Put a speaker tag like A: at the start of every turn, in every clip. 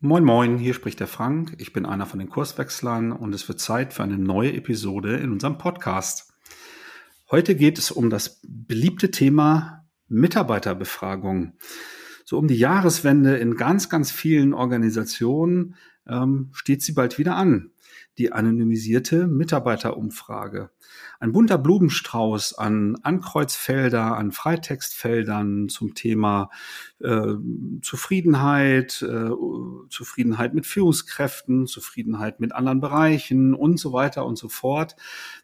A: Moin Moin, hier spricht der Frank. Ich bin einer von den Kurswechslern und es wird Zeit für eine neue Episode in unserem Podcast. Heute geht es um das beliebte Thema Mitarbeiterbefragung. So um die Jahreswende in ganz, ganz vielen Organisationen ähm, steht sie bald wieder an die anonymisierte Mitarbeiterumfrage. Ein bunter Blumenstrauß an Ankreuzfelder, an Freitextfeldern zum Thema äh, Zufriedenheit, äh, Zufriedenheit mit Führungskräften, Zufriedenheit mit anderen Bereichen und so weiter und so fort,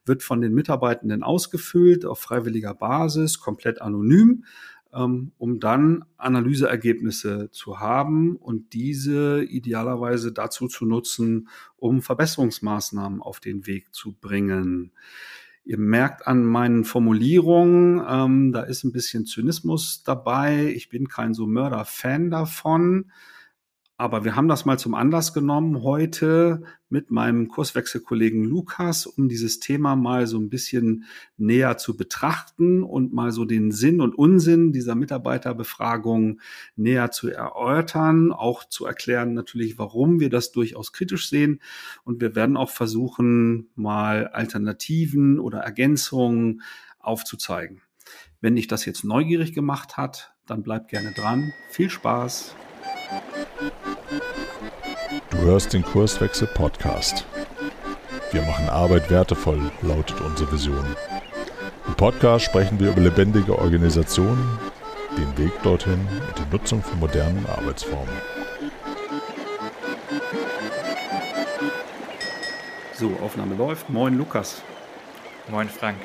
A: wird von den Mitarbeitenden ausgefüllt auf freiwilliger Basis, komplett anonym um dann Analyseergebnisse zu haben und diese idealerweise dazu zu nutzen, um Verbesserungsmaßnahmen auf den Weg zu bringen. Ihr merkt an meinen Formulierungen, ähm, da ist ein bisschen Zynismus dabei. Ich bin kein so Mörder-Fan davon. Aber wir haben das mal zum Anlass genommen heute mit meinem Kurswechselkollegen Lukas, um dieses Thema mal so ein bisschen näher zu betrachten und mal so den Sinn und Unsinn dieser Mitarbeiterbefragung näher zu erörtern, auch zu erklären natürlich, warum wir das durchaus kritisch sehen. Und wir werden auch versuchen, mal Alternativen oder Ergänzungen aufzuzeigen. Wenn dich das jetzt neugierig gemacht hat, dann bleib gerne dran. Viel Spaß!
B: Hörst den Kurswechsel Podcast. Wir machen Arbeit wertevoll, lautet unsere Vision. Im Podcast sprechen wir über lebendige Organisationen, den Weg dorthin und die Nutzung von modernen Arbeitsformen.
A: So, Aufnahme läuft. Moin Lukas.
C: Moin Frank.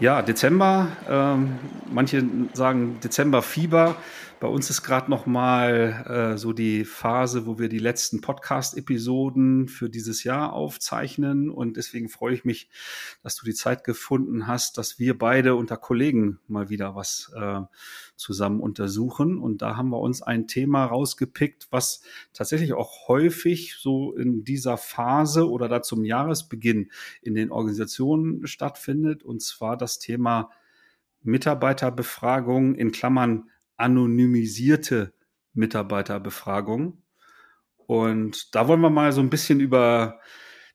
A: Ja, Dezember. Ähm, manche sagen Dezember Fieber. Bei uns ist gerade noch mal äh, so die Phase, wo wir die letzten Podcast-Episoden für dieses Jahr aufzeichnen. Und deswegen freue ich mich, dass du die Zeit gefunden hast, dass wir beide unter Kollegen mal wieder was äh, zusammen untersuchen. Und da haben wir uns ein Thema rausgepickt, was tatsächlich auch häufig so in dieser Phase oder da zum Jahresbeginn in den Organisationen stattfindet. Und zwar das Thema Mitarbeiterbefragung in Klammern anonymisierte Mitarbeiterbefragung. Und da wollen wir mal so ein bisschen über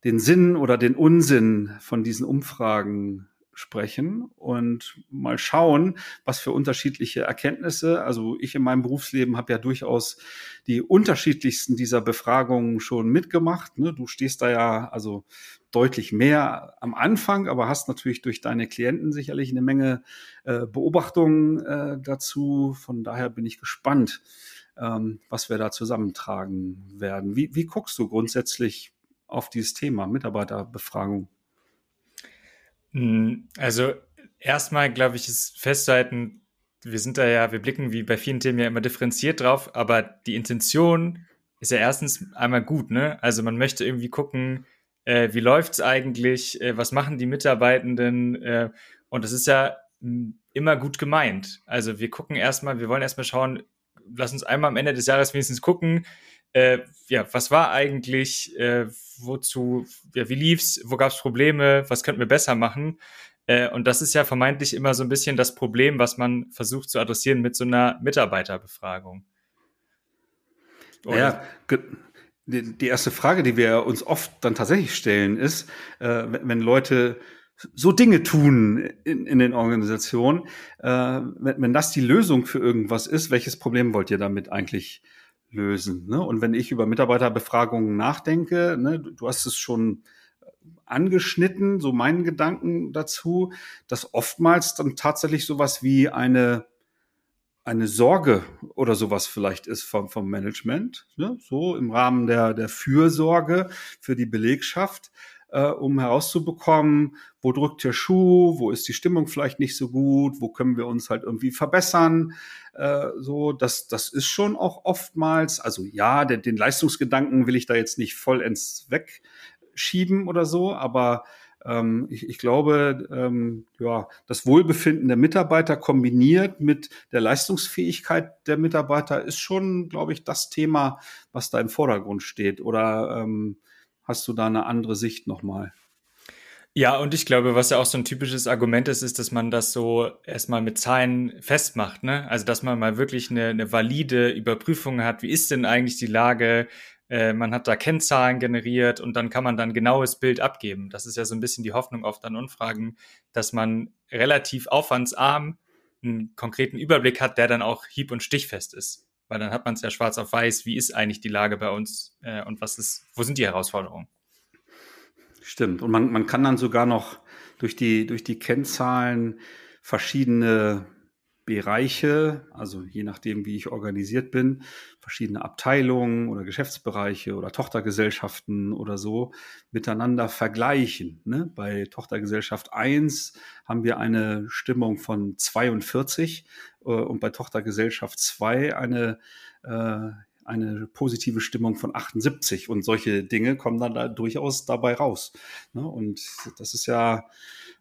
A: den Sinn oder den Unsinn von diesen Umfragen sprechen und mal schauen, was für unterschiedliche Erkenntnisse. Also ich in meinem Berufsleben habe ja durchaus die unterschiedlichsten dieser Befragungen schon mitgemacht. Ne? Du stehst da ja also deutlich mehr am Anfang, aber hast natürlich durch deine Klienten sicherlich eine Menge äh, Beobachtungen äh, dazu. Von daher bin ich gespannt, ähm, was wir da zusammentragen werden. Wie, wie guckst du grundsätzlich auf dieses Thema Mitarbeiterbefragung?
C: Hm, also erstmal, glaube ich, ist festzuhalten, wir sind da ja, wir blicken wie bei vielen Themen ja immer differenziert drauf, aber die Intention ist ja erstens einmal gut, ne? Also man möchte irgendwie gucken, äh, wie läuft's eigentlich, äh, was machen die Mitarbeitenden äh, und das ist ja hm, immer gut gemeint. Also wir gucken erstmal, wir wollen erstmal schauen, lass uns einmal am Ende des Jahres wenigstens gucken, äh, ja, was war eigentlich, äh, wozu, ja, wie lief's, wo gab's Probleme, was könnten wir besser machen? Äh, und das ist ja vermeintlich immer so ein bisschen das Problem, was man versucht zu adressieren mit so einer Mitarbeiterbefragung.
A: Oder? Ja, die erste Frage, die wir uns oft dann tatsächlich stellen, ist, äh, wenn Leute so Dinge tun in, in den Organisationen, äh, wenn, wenn das die Lösung für irgendwas ist, welches Problem wollt ihr damit eigentlich lösen. Ne? Und wenn ich über Mitarbeiterbefragungen nachdenke, ne, du hast es schon angeschnitten, so meinen Gedanken dazu, dass oftmals dann tatsächlich sowas wie eine eine Sorge oder sowas vielleicht ist vom, vom Management, ne? so im Rahmen der, der Fürsorge für die Belegschaft, äh, um herauszubekommen, wo drückt der Schuh, wo ist die Stimmung vielleicht nicht so gut, wo können wir uns halt irgendwie verbessern. Äh, so, das, das ist schon auch oftmals, also ja, den, den Leistungsgedanken will ich da jetzt nicht vollends wegschieben oder so, aber ähm, ich, ich glaube, ähm, ja, das Wohlbefinden der Mitarbeiter kombiniert mit der Leistungsfähigkeit der Mitarbeiter ist schon, glaube ich, das Thema, was da im Vordergrund steht. Oder ähm, Hast du da eine andere Sicht nochmal?
C: Ja, und ich glaube, was ja auch so ein typisches Argument ist, ist, dass man das so erstmal mit Zahlen festmacht, ne? Also, dass man mal wirklich eine, eine valide Überprüfung hat. Wie ist denn eigentlich die Lage? Äh, man hat da Kennzahlen generiert und dann kann man dann genaues Bild abgeben. Das ist ja so ein bisschen die Hoffnung oft an Umfragen, dass man relativ aufwandsarm einen konkreten Überblick hat, der dann auch hieb- und stichfest ist. Weil dann hat man es ja schwarz auf weiß, wie ist eigentlich die Lage bei uns äh, und was ist, wo sind die Herausforderungen?
A: Stimmt. Und man, man kann dann sogar noch durch die, durch die Kennzahlen verschiedene Bereiche, also je nachdem, wie ich organisiert bin, verschiedene Abteilungen oder Geschäftsbereiche oder Tochtergesellschaften oder so miteinander vergleichen. Ne? Bei Tochtergesellschaft 1 haben wir eine Stimmung von 42 äh, und bei Tochtergesellschaft 2 eine äh, eine positive Stimmung von 78 und solche Dinge kommen dann da durchaus dabei raus. Ne? Und das ist ja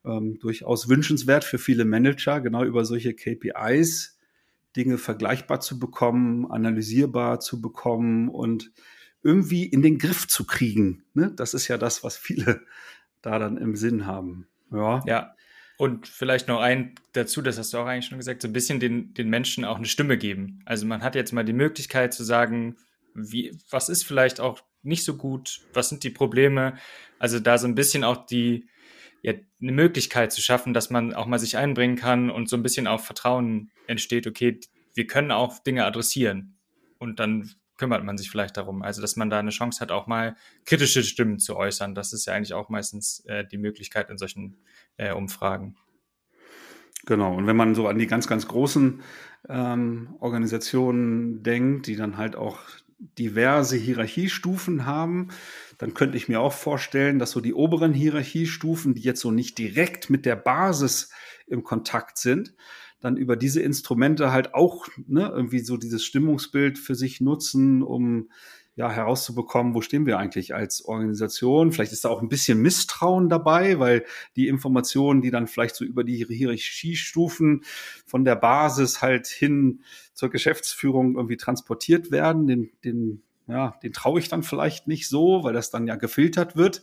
A: ähm, durchaus wünschenswert für viele Manager, genau über solche KPIs Dinge vergleichbar zu bekommen, analysierbar zu bekommen und irgendwie in den Griff zu kriegen. Ne? Das ist ja das, was viele da dann im Sinn haben.
C: Ja. ja. Und vielleicht noch ein dazu, das hast du auch eigentlich schon gesagt, so ein bisschen den, den Menschen auch eine Stimme geben. Also man hat jetzt mal die Möglichkeit zu sagen, wie, was ist vielleicht auch nicht so gut, was sind die Probleme. Also da so ein bisschen auch die, ja, eine Möglichkeit zu schaffen, dass man auch mal sich einbringen kann und so ein bisschen auch Vertrauen entsteht, okay, wir können auch Dinge adressieren. Und dann kümmert man sich vielleicht darum. Also, dass man da eine Chance hat, auch mal kritische Stimmen zu äußern. Das ist ja eigentlich auch meistens äh, die Möglichkeit in solchen äh, Umfragen.
A: Genau, und wenn man so an die ganz, ganz großen ähm, Organisationen denkt, die dann halt auch diverse Hierarchiestufen haben, dann könnte ich mir auch vorstellen, dass so die oberen Hierarchiestufen, die jetzt so nicht direkt mit der Basis im Kontakt sind, dann über diese Instrumente halt auch ne, irgendwie so dieses Stimmungsbild für sich nutzen, um ja herauszubekommen, wo stehen wir eigentlich als Organisation. Vielleicht ist da auch ein bisschen Misstrauen dabei, weil die Informationen, die dann vielleicht so über die Hierarchiestufen von der Basis halt hin zur Geschäftsführung irgendwie transportiert werden, den, den ja, den traue ich dann vielleicht nicht so, weil das dann ja gefiltert wird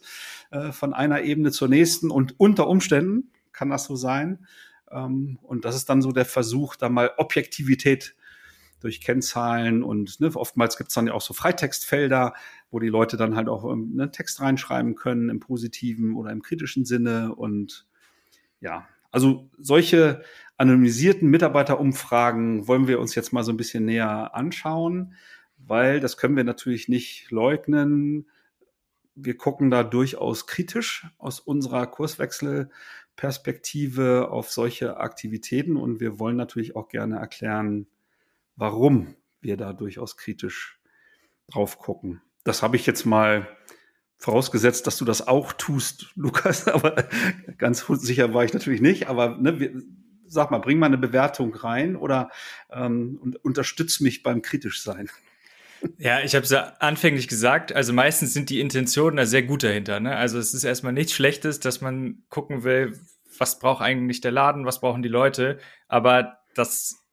A: äh, von einer Ebene zur nächsten und unter Umständen kann das so sein, und das ist dann so der Versuch, da mal Objektivität durch Kennzahlen und ne, oftmals gibt es dann ja auch so Freitextfelder, wo die Leute dann halt auch einen ne, Text reinschreiben können im positiven oder im kritischen Sinne. Und ja, also solche anonymisierten Mitarbeiterumfragen wollen wir uns jetzt mal so ein bisschen näher anschauen, weil das können wir natürlich nicht leugnen. Wir gucken da durchaus kritisch aus unserer Kurswechsel Perspektive auf solche Aktivitäten und wir wollen natürlich auch gerne erklären, warum wir da durchaus kritisch drauf gucken. Das habe ich jetzt mal vorausgesetzt, dass du das auch tust, Lukas, aber ganz sicher war ich natürlich nicht. Aber ne, wir, sag mal, bring mal eine Bewertung rein oder ähm, und unterstütz mich beim kritisch sein.
C: Ja, ich habe es ja anfänglich gesagt, also meistens sind die Intentionen da sehr gut dahinter. Ne? Also es ist erstmal nichts Schlechtes, dass man gucken will, was braucht eigentlich der Laden, was brauchen die Leute. Aber das,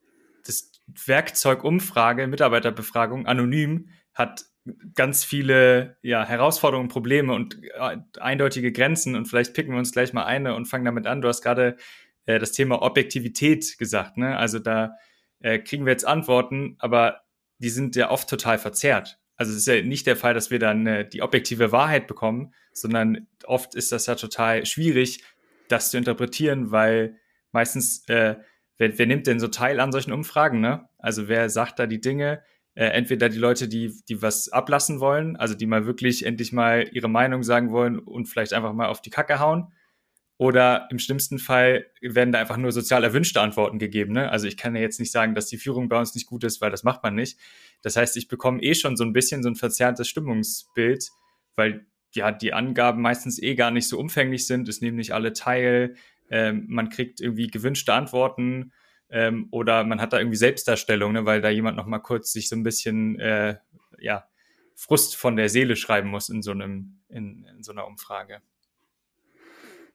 C: das Werkzeug Umfrage, Mitarbeiterbefragung, anonym, hat ganz viele ja, Herausforderungen, Probleme und äh, eindeutige Grenzen. Und vielleicht picken wir uns gleich mal eine und fangen damit an. Du hast gerade äh, das Thema Objektivität gesagt. Ne? Also da äh, kriegen wir jetzt Antworten, aber die sind ja oft total verzerrt. Also es ist ja nicht der Fall, dass wir dann äh, die objektive Wahrheit bekommen, sondern oft ist das ja total schwierig, das zu interpretieren, weil meistens, äh, wer, wer nimmt denn so teil an solchen Umfragen, ne? Also wer sagt da die Dinge? Äh, entweder die Leute, die, die was ablassen wollen, also die mal wirklich endlich mal ihre Meinung sagen wollen und vielleicht einfach mal auf die Kacke hauen. Oder im schlimmsten Fall werden da einfach nur sozial erwünschte Antworten gegeben. Ne? Also ich kann ja jetzt nicht sagen, dass die Führung bei uns nicht gut ist, weil das macht man nicht. Das heißt, ich bekomme eh schon so ein bisschen so ein verzerrtes Stimmungsbild, weil ja die Angaben meistens eh gar nicht so umfänglich sind. Es nehmen nicht alle teil. Ähm, man kriegt irgendwie gewünschte Antworten ähm, oder man hat da irgendwie Selbstdarstellung, ne, weil da jemand noch mal kurz sich so ein bisschen äh, ja Frust von der Seele schreiben muss in so einem in, in so einer Umfrage.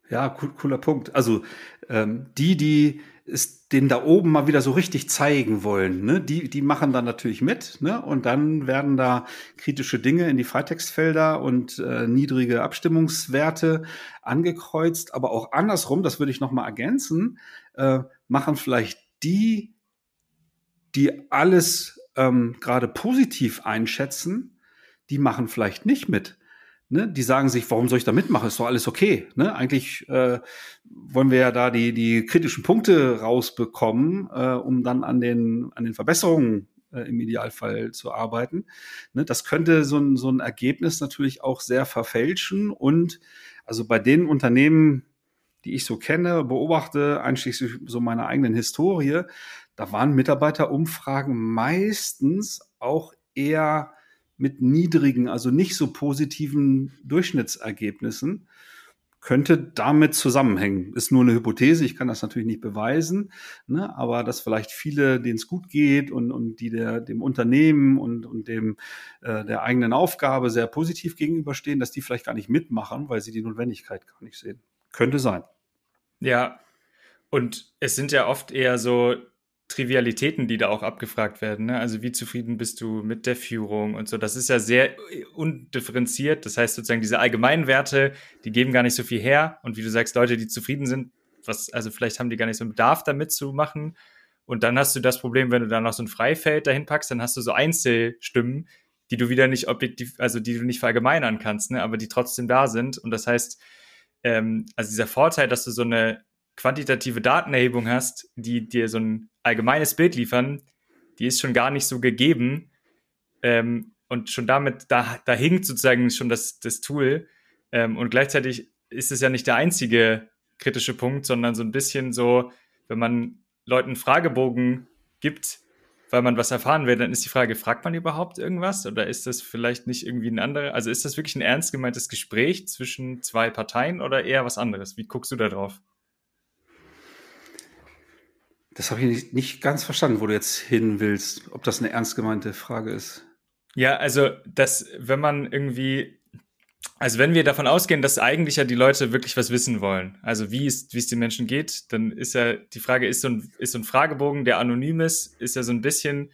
A: Ja, cooler Punkt. Also ähm, die, die es den da oben mal wieder so richtig zeigen wollen, ne? die, die machen dann natürlich mit ne? und dann werden da kritische Dinge in die Freitextfelder und äh, niedrige Abstimmungswerte angekreuzt, aber auch andersrum, das würde ich noch mal ergänzen, äh, machen vielleicht die, die alles ähm, gerade positiv einschätzen, die machen vielleicht nicht mit ne, die sagen sich, warum soll ich da mitmachen? Ist doch alles okay. Ne? Eigentlich äh, wollen wir ja da die, die kritischen Punkte rausbekommen, äh, um dann an den, an den Verbesserungen äh, im Idealfall zu arbeiten. Ne? Das könnte so ein, so ein Ergebnis natürlich auch sehr verfälschen. Und also bei den Unternehmen, die ich so kenne, beobachte, einschließlich so meiner eigenen Historie, da waren Mitarbeiterumfragen meistens auch eher mit niedrigen, also nicht so positiven Durchschnittsergebnissen könnte damit zusammenhängen. Ist nur eine Hypothese, ich kann das natürlich nicht beweisen, ne, aber dass vielleicht viele, denen es gut geht und, und die der, dem Unternehmen und, und dem äh, der eigenen Aufgabe sehr positiv gegenüberstehen, dass die vielleicht gar nicht mitmachen, weil sie die Notwendigkeit gar nicht sehen. Könnte sein.
C: Ja, und es sind ja oft eher so Trivialitäten, die da auch abgefragt werden. Ne? Also wie zufrieden bist du mit der Führung und so. Das ist ja sehr undifferenziert. Das heißt sozusagen diese allgemeinen Werte, die geben gar nicht so viel her. Und wie du sagst, Leute, die zufrieden sind, was, also vielleicht haben die gar nicht so einen Bedarf, da mitzumachen. Und dann hast du das Problem, wenn du da noch so ein Freifeld dahin packst, dann hast du so Einzelstimmen, die du wieder nicht objektiv, also die du nicht verallgemeinern kannst, ne? aber die trotzdem da sind. Und das heißt, ähm, also dieser Vorteil, dass du so eine quantitative Datenerhebung hast, die dir so ein allgemeines Bild liefern, die ist schon gar nicht so gegeben. Ähm, und schon damit, da, da hinkt sozusagen schon das, das Tool. Ähm, und gleichzeitig ist es ja nicht der einzige kritische Punkt, sondern so ein bisschen so, wenn man Leuten Fragebogen gibt, weil man was erfahren will, dann ist die Frage, fragt man überhaupt irgendwas oder ist das vielleicht nicht irgendwie ein anderer, also ist das wirklich ein ernst gemeintes Gespräch zwischen zwei Parteien oder eher was anderes? Wie guckst du da drauf?
A: Das habe ich nicht, nicht ganz verstanden, wo du jetzt hin willst, ob das eine ernst gemeinte Frage ist.
C: Ja, also, dass, wenn man irgendwie, also wenn wir davon ausgehen, dass eigentlich ja die Leute wirklich was wissen wollen, also wie es, wie es den Menschen geht, dann ist ja die Frage, ist so ein, ist so ein Fragebogen, der anonym ist, ist ja so ein bisschen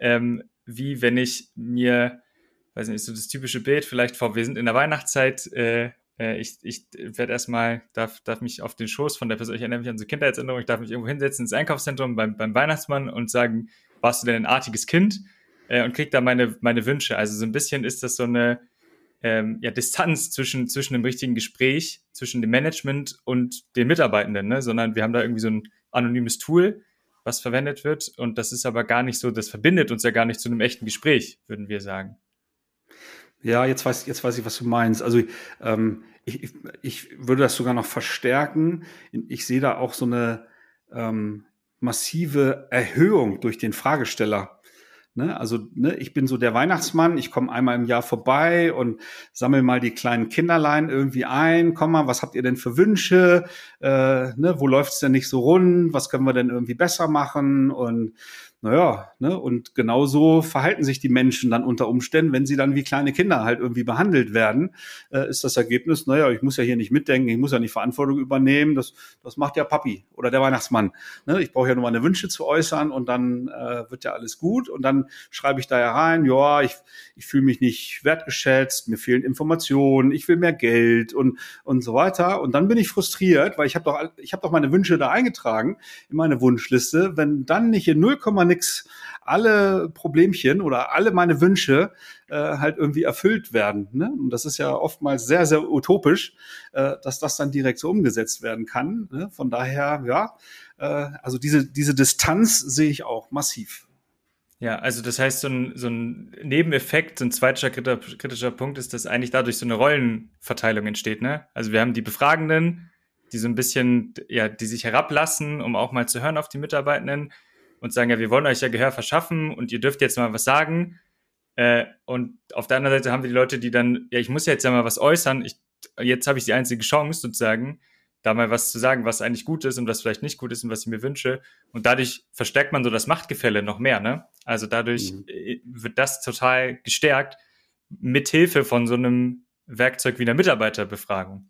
C: ähm, wie wenn ich mir, weiß nicht, ist so das typische Bild, vielleicht vor, wir sind in der Weihnachtszeit, äh, ich, ich werde erstmal, darf, darf mich auf den Schoß von der Person, ich erinnere mich an so Kindheitserinnerungen, ich darf mich irgendwo hinsetzen ins Einkaufszentrum beim, beim Weihnachtsmann und sagen, warst du denn ein artiges Kind? Äh, und krieg da meine, meine Wünsche. Also so ein bisschen ist das so eine ähm, ja, Distanz zwischen, zwischen dem richtigen Gespräch, zwischen dem Management und den Mitarbeitenden, ne? sondern wir haben da irgendwie so ein anonymes Tool, was verwendet wird. Und das ist aber gar nicht so, das verbindet uns ja gar nicht zu einem echten Gespräch, würden wir sagen.
A: Ja, jetzt weiß, jetzt weiß ich, was du meinst. Also ähm, ich, ich würde das sogar noch verstärken. Ich sehe da auch so eine ähm, massive Erhöhung durch den Fragesteller. Ne? Also ne, ich bin so der Weihnachtsmann, ich komme einmal im Jahr vorbei und sammle mal die kleinen Kinderlein irgendwie ein. Komm mal, was habt ihr denn für Wünsche? Äh, ne, wo läuft's denn nicht so rund? Was können wir denn irgendwie besser machen? Und naja, ne, und genauso verhalten sich die Menschen dann unter Umständen, wenn sie dann wie kleine Kinder halt irgendwie behandelt werden, äh, ist das Ergebnis, naja, ich muss ja hier nicht mitdenken, ich muss ja nicht Verantwortung übernehmen, das, das macht ja Papi oder der Weihnachtsmann. Ne? Ich brauche ja nur meine Wünsche zu äußern und dann äh, wird ja alles gut und dann schreibe ich da ja rein, ja, ich, ich fühle mich nicht wertgeschätzt, mir fehlen Informationen, ich will mehr Geld und, und so weiter. Und dann bin ich frustriert, weil ich habe doch, ich habe doch meine Wünsche da eingetragen in meine Wunschliste. Wenn dann nicht in 0, nix alle Problemchen oder alle meine Wünsche äh, halt irgendwie erfüllt werden. Ne? Und das ist ja oftmals sehr, sehr utopisch, äh, dass das dann direkt so umgesetzt werden kann. Ne? Von daher, ja, äh, also diese, diese Distanz sehe ich auch massiv.
C: Ja, also das heißt, so ein, so ein Nebeneffekt, so ein zweiter kritischer Punkt ist, dass eigentlich dadurch so eine Rollenverteilung entsteht. Ne? Also wir haben die Befragenden, die so ein bisschen, ja, die sich herablassen, um auch mal zu hören auf die Mitarbeitenden und sagen, ja, wir wollen euch ja Gehör verschaffen und ihr dürft jetzt mal was sagen. Äh, und auf der anderen Seite haben wir die Leute, die dann, ja, ich muss jetzt ja mal was äußern, ich, jetzt habe ich die einzige Chance sozusagen, da mal was zu sagen, was eigentlich gut ist und was vielleicht nicht gut ist und was ich mir wünsche. Und dadurch verstärkt man so das Machtgefälle noch mehr, ne? Also dadurch mhm. Äh, wird das total gestärkt, mithilfe von so einem Werkzeug wie einer Mitarbeiterbefragung.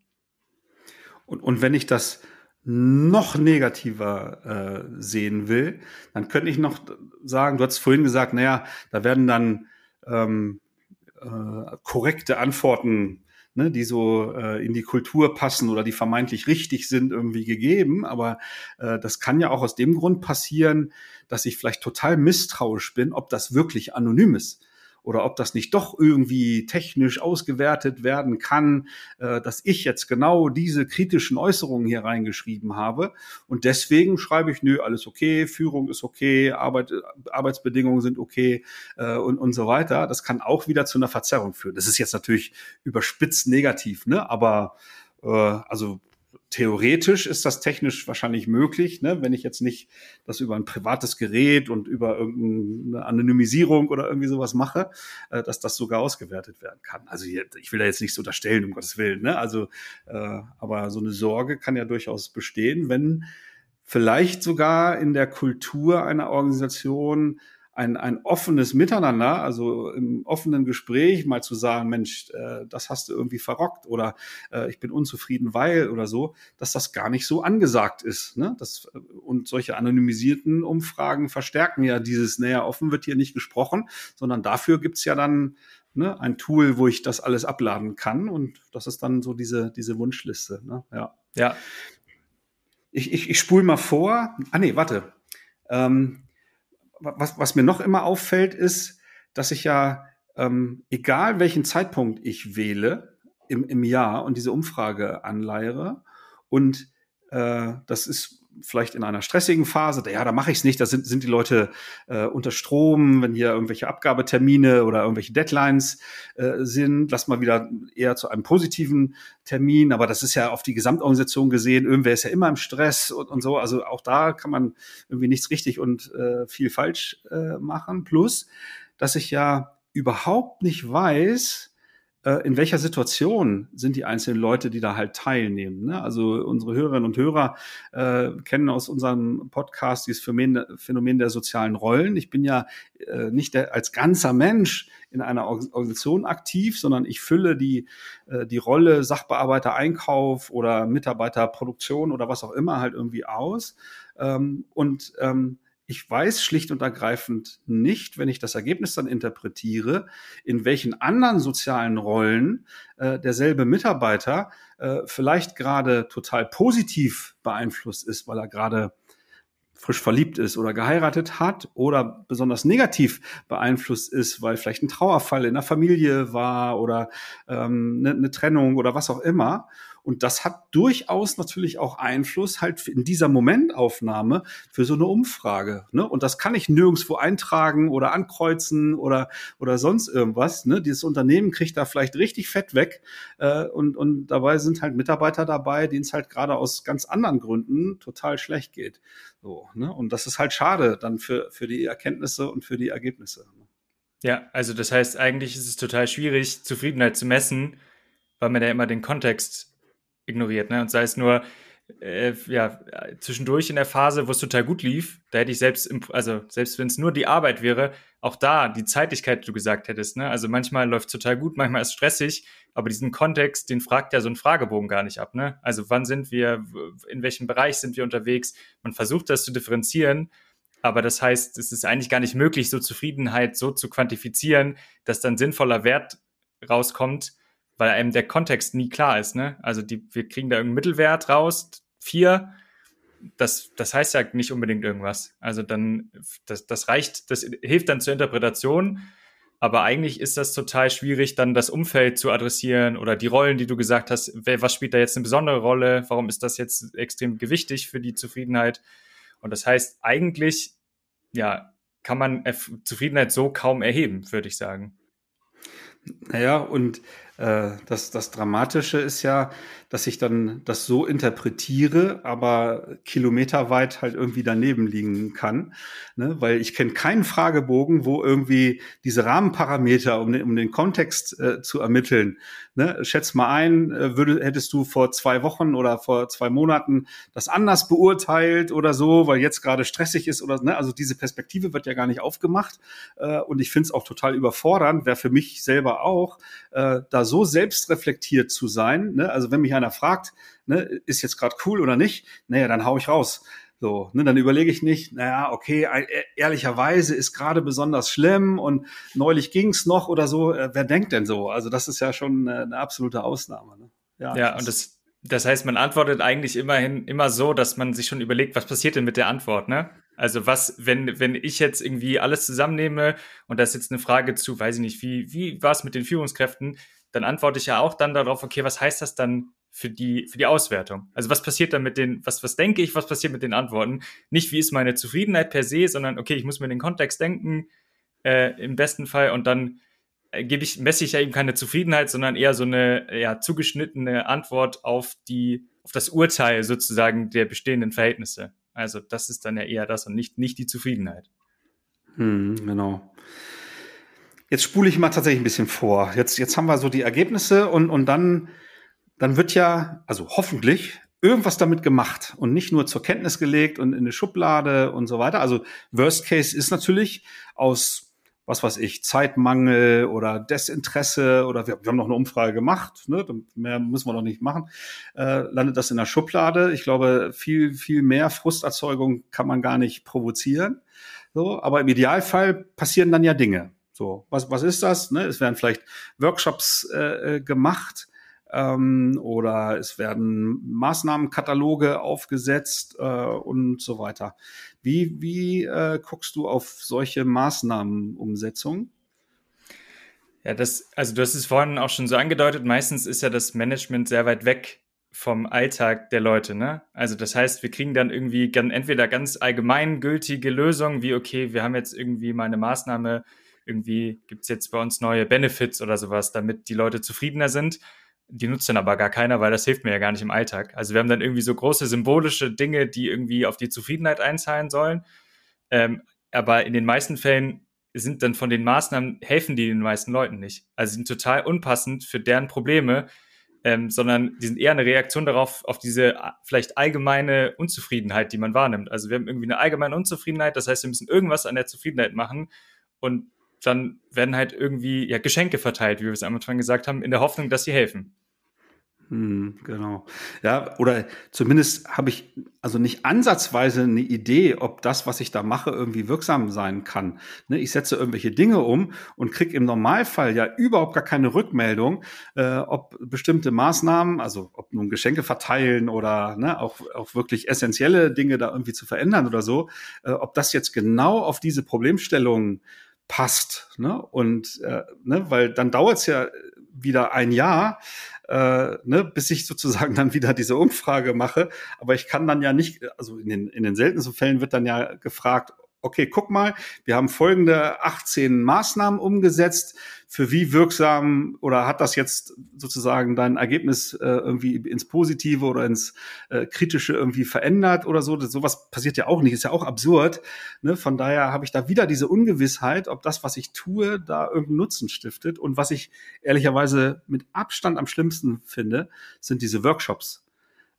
A: Und, und wenn ich das noch negativer äh, sehen will, dann könnte ich noch sagen, du hast vorhin gesagt, naja, da werden dann ähm, äh, korrekte Antworten, ne, die so äh, in die Kultur passen oder die vermeintlich richtig sind, irgendwie gegeben. Aber äh, das kann ja auch aus dem Grund passieren, dass ich vielleicht total misstrauisch bin, ob das wirklich anonym ist oder ob das nicht doch irgendwie technisch ausgewertet werden kann, äh, dass ich jetzt genau diese kritischen Äußerungen hier reingeschrieben habe. Und deswegen schreibe ich, nö, alles okay, Führung ist okay, Arbeit, Arbeitsbedingungen sind okay äh, und, und so weiter. Das kann auch wieder zu einer Verzerrung führen. Das ist jetzt natürlich überspitzt negativ, ne? aber äh, also theoretisch ist das technisch wahrscheinlich möglich, ne? wenn ich jetzt nicht das über ein privates Gerät und über irgendeine Anonymisierung oder irgendwie sowas mache, äh, dass das sogar ausgewertet werden kann. Also hier, ich will da jetzt nichts unterstellen, um Gottes Willen. Ne? Also, äh, aber so eine Sorge kann ja durchaus bestehen, wenn vielleicht sogar in der Kultur einer Organisation ein, ein offenes Miteinander, also im offenen Gespräch mal zu sagen, Mensch, äh, das hast du irgendwie verrockt oder äh, ich bin unzufrieden, weil oder so, dass das gar nicht so angesagt ist. Ne? Das, und solche anonymisierten Umfragen verstärken ja dieses, naja, offen wird hier nicht gesprochen, sondern dafür gibt's ja dann ne, ein Tool, wo ich das alles abladen kann und das ist dann so diese, diese Wunschliste. Ne? Ja. ja. Ich, ich, ich spule mal vor. Ah nee, warte. Ähm, was, was mir noch immer auffällt, ist, dass ich ja, ähm, egal welchen Zeitpunkt ich wähle im, im Jahr und diese Umfrage anleiere, und äh, das ist vielleicht in einer stressigen Phase, ja, da mache ich es nicht, da sind, sind die Leute äh, unter Strom, wenn hier irgendwelche Abgabetermine oder irgendwelche Deadlines äh, sind, lass mal wieder eher zu einem positiven Termin, aber das ist ja auf die Gesamtorganisation gesehen, irgendwer ist ja immer im Stress und, und so, also auch da kann man irgendwie nichts richtig und äh, viel falsch äh, machen, plus, dass ich ja überhaupt nicht weiß, in welcher Situation sind die einzelnen Leute, die da halt teilnehmen. Ne? Also unsere Hörerinnen und Hörer äh, kennen aus unserem Podcast dieses Phänomen, Phänomen der sozialen Rollen. Ich bin ja äh, nicht der, als ganzer Mensch in einer Organisation aktiv, sondern ich fülle die, äh, die Rolle Sachbearbeiter Einkauf oder Mitarbeiter Produktion oder was auch immer halt irgendwie aus. Ähm, und ähm, ich weiß schlicht und ergreifend nicht, wenn ich das Ergebnis dann interpretiere, in welchen anderen sozialen Rollen äh, derselbe Mitarbeiter äh, vielleicht gerade total positiv beeinflusst ist, weil er gerade frisch verliebt ist oder geheiratet hat oder besonders negativ beeinflusst ist, weil vielleicht ein Trauerfall in der Familie war oder ähm, eine, eine Trennung oder was auch immer. Und das hat durchaus natürlich auch Einfluss halt in dieser Momentaufnahme für so eine Umfrage. Ne? Und das kann ich nirgendwo eintragen oder ankreuzen oder, oder sonst irgendwas. Ne? Dieses Unternehmen kriegt da vielleicht richtig fett weg. Äh, und, und dabei sind halt Mitarbeiter dabei, denen es halt gerade aus ganz anderen Gründen total schlecht geht. So, ne? Und das ist halt schade dann für, für die Erkenntnisse und für die Ergebnisse.
C: Ja, also das heißt, eigentlich ist es total schwierig, Zufriedenheit zu messen, weil man ja immer den Kontext ignoriert. Ne? Und sei es nur äh, ja, zwischendurch in der Phase, wo es total gut lief, da hätte ich selbst, im, also selbst wenn es nur die Arbeit wäre, auch da die Zeitigkeit, die du gesagt hättest. Ne? Also manchmal läuft es total gut, manchmal ist es stressig, aber diesen Kontext, den fragt ja so ein Fragebogen gar nicht ab. Ne? Also wann sind wir, in welchem Bereich sind wir unterwegs? Man versucht das zu differenzieren, aber das heißt, es ist eigentlich gar nicht möglich, so Zufriedenheit so zu quantifizieren, dass dann sinnvoller Wert rauskommt, weil einem der Kontext nie klar ist. Ne? Also die, wir kriegen da irgendeinen Mittelwert raus, vier. Das, das heißt ja nicht unbedingt irgendwas. Also dann, das, das reicht, das hilft dann zur Interpretation. Aber eigentlich ist das total schwierig, dann das Umfeld zu adressieren oder die Rollen, die du gesagt hast. Was spielt da jetzt eine besondere Rolle? Warum ist das jetzt extrem gewichtig für die Zufriedenheit? Und das heißt, eigentlich, ja, kann man Zufriedenheit so kaum erheben, würde ich sagen.
A: Naja, und das, das Dramatische ist ja, dass ich dann das so interpretiere, aber kilometerweit halt irgendwie daneben liegen kann. Ne? Weil ich kenne keinen Fragebogen, wo irgendwie diese Rahmenparameter, um den, um den Kontext äh, zu ermitteln, ne? schätz mal ein, äh, würde, hättest du vor zwei Wochen oder vor zwei Monaten das anders beurteilt oder so, weil jetzt gerade stressig ist oder ne? also diese Perspektive wird ja gar nicht aufgemacht. Äh, und ich finde es auch total überfordernd, wäre für mich selber auch, äh, da so selbstreflektiert zu sein. Ne? Also wenn mich einer fragt, ne, ist jetzt gerade cool oder nicht, naja, dann hau ich raus. So, ne, dann überlege ich nicht, naja, okay, e-, ehrlicherweise ist gerade besonders schlimm und neulich ging's noch oder so. Äh, wer denkt denn so? Also das ist ja schon eine, eine absolute Ausnahme. Ne?
C: Ja, ja und das, das heißt, man antwortet eigentlich immerhin immer so, dass man sich schon überlegt, was passiert denn mit der Antwort, ne? Also was, wenn, wenn ich jetzt irgendwie alles zusammennehme und das ist jetzt eine Frage zu, weiß ich nicht, wie, wie war es mit den Führungskräften, dann antworte ich ja auch dann darauf, okay, was heißt das dann für die, für die Auswertung. Also was passiert dann mit den, was, was denke ich, was passiert mit den Antworten? Nicht, wie ist meine Zufriedenheit per se, sondern okay, ich muss mir den Kontext denken, äh, im besten Fall, und dann äh, gebe ich, messe ich ja eben keine Zufriedenheit, sondern eher so eine ja, zugeschnittene Antwort auf die, auf das Urteil sozusagen der bestehenden Verhältnisse. Also das ist dann ja eher das und nicht, nicht die Zufriedenheit.
A: Hm, genau. Jetzt spule ich mal tatsächlich ein bisschen vor. Jetzt, jetzt haben wir so die Ergebnisse und, und dann dann wird ja, also hoffentlich, irgendwas damit gemacht und nicht nur zur Kenntnis gelegt und in eine Schublade und so weiter. Also Worst Case ist natürlich aus was weiß ich, Zeitmangel oder Desinteresse oder wir, wir haben noch eine Umfrage gemacht, ne, mehr müssen wir noch nicht machen, äh, landet das in der Schublade. Ich glaube, viel, viel mehr Frusterzeugung kann man gar nicht provozieren. So, aber im Idealfall passieren dann ja Dinge. So, was, was ist das? Ne? Es werden vielleicht Workshops äh, äh gemacht, ähm, oder es werden Maßnahmenkataloge aufgesetzt äh, und so weiter. Wie, wie äh, guckst du auf solche Maßnahmenumsetzungen?
C: Ja, das, also du hast es vorhin auch schon so angedeutet, meistens ist ja das Management sehr weit weg vom Alltag der Leute, ne? Also das heißt, wir kriegen dann irgendwie entweder ganz allgemeingültige Lösungen, wie okay, wir haben jetzt irgendwie mal eine Maßnahme, irgendwie gibt's jetzt bei uns neue Benefits oder sowas, damit die Leute zufriedener sind die nutzt dann aber gar keiner, weil das hilft mir ja gar nicht im Alltag. Also wir haben dann irgendwie so große symbolische Dinge, die irgendwie auf die Zufriedenheit einzahlen sollen. Ähm, aber in den meisten Fällen sind dann von den Maßnahmen, helfen die den meisten Leuten nicht. Also sind total unpassend für deren Probleme, ähm, sondern die sind eher eine Reaktion darauf, auf diese äh, vielleicht allgemeine Unzufriedenheit, die man wahrnimmt. Also wir haben irgendwie eine allgemeine Unzufriedenheit, das heißt, wir müssen irgendwas an der Zufriedenheit machen und dann werden halt irgendwie ja, Geschenke verteilt, wie wir es am Anfang gesagt haben, in der Hoffnung, dass sie helfen.
A: Hm, genau. Ja, oder zumindest habe ich also nicht ansatzweise eine Idee, ob das, was ich da mache, irgendwie wirksam sein kann. Ne, ich setze irgendwelche Dinge um und kriege im Normalfall ja überhaupt gar keine Rückmeldung, äh, ob bestimmte Maßnahmen, also ob nun Geschenke verteilen oder ne, auch, auch wirklich essentielle Dinge da irgendwie zu verändern oder so, äh, ob das jetzt genau auf diese Problemstellung passt. Ne? Und äh, weil dann dauert es ja wieder ein Jahr, äh, ne, bis ich sozusagen dann wieder diese Umfrage mache. Aber ich kann dann ja nicht, also in den, in den seltensten Fällen wird dann ja gefragt, okay, guck mal, wir haben folgende 18 Maßnahmen umgesetzt. Für wie wirksam oder hat das jetzt sozusagen dein Ergebnis äh, irgendwie ins Positive oder ins äh, Kritische irgendwie verändert oder so? Das, sowas passiert ja auch nicht, ist ja auch absurd. Ne? Von daher habe ich da wieder diese Ungewissheit, ob das, was ich tue, da irgendeinen Nutzen stiftet. Und was ich ehrlicherweise mit Abstand am schlimmsten finde, sind diese Workshops.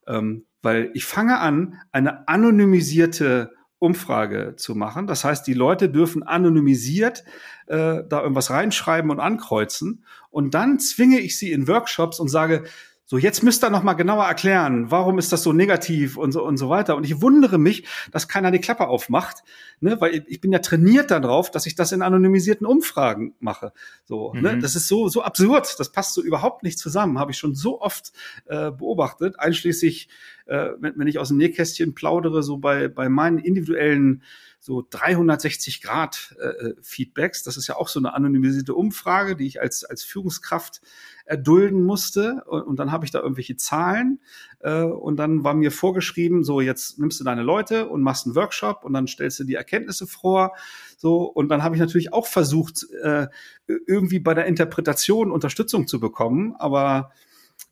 A: Ähm, weil ich fange an, eine anonymisierte Umfrage zu machen. Das heißt, die Leute dürfen anonymisiert äh, da irgendwas reinschreiben und ankreuzen. Und dann zwinge ich sie in Workshops und sage, so, jetzt müsst ihr noch mal genauer erklären, warum ist das so negativ und so und so weiter. Und ich wundere mich, dass keiner die Klappe aufmacht, ne, weil ich bin ja trainiert darauf, dass ich das in anonymisierten Umfragen mache. So, ne? mhm. ne, das ist so so absurd, das passt so überhaupt nicht zusammen. Habe ich schon so oft äh, beobachtet, einschließlich, äh, wenn, wenn ich aus dem Nähkästchen plaudere, so bei bei meinen individuellen so 360 Grad äh, äh, Feedbacks. Das ist ja auch so eine anonymisierte Umfrage, die ich als, als Führungskraft erdulden musste. Und, und dann habe ich da irgendwelche Zahlen. Äh, und dann war mir vorgeschrieben, so jetzt nimmst du deine Leute und machst einen Workshop und dann stellst du die Erkenntnisse vor. So, und dann habe ich natürlich auch versucht, äh, irgendwie bei der Interpretation Unterstützung zu bekommen. Aber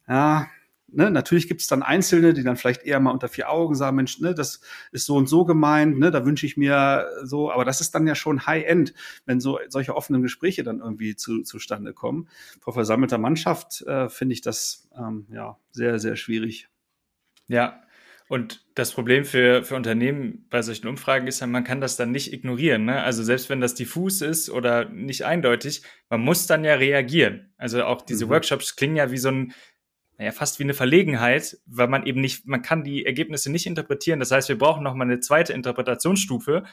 A: ja, Ne, natürlich gibt es dann Einzelne, die dann vielleicht eher mal unter vier Augen sagen, Mensch, ne, das ist so und so gemeint, ne, da wünsche ich mir so, aber das ist dann ja schon High-End, wenn so solche offenen Gespräche dann irgendwie zu, zustande kommen. Vor versammelter Mannschaft äh, finde ich das ähm, ja sehr, sehr schwierig.
C: Ja, Und das Problem für, für Unternehmen bei solchen Umfragen ist ja, man kann das dann nicht ignorieren. Ne? Also selbst wenn das diffus ist oder nicht eindeutig, man muss dann ja reagieren. Also auch diese mhm. Workshops klingen ja wie so ein, naja, fast wie eine Verlegenheit, weil man eben nicht, man kann die Ergebnisse nicht interpretieren. Das heißt, wir brauchen nochmal eine zweite Interpretationsstufe,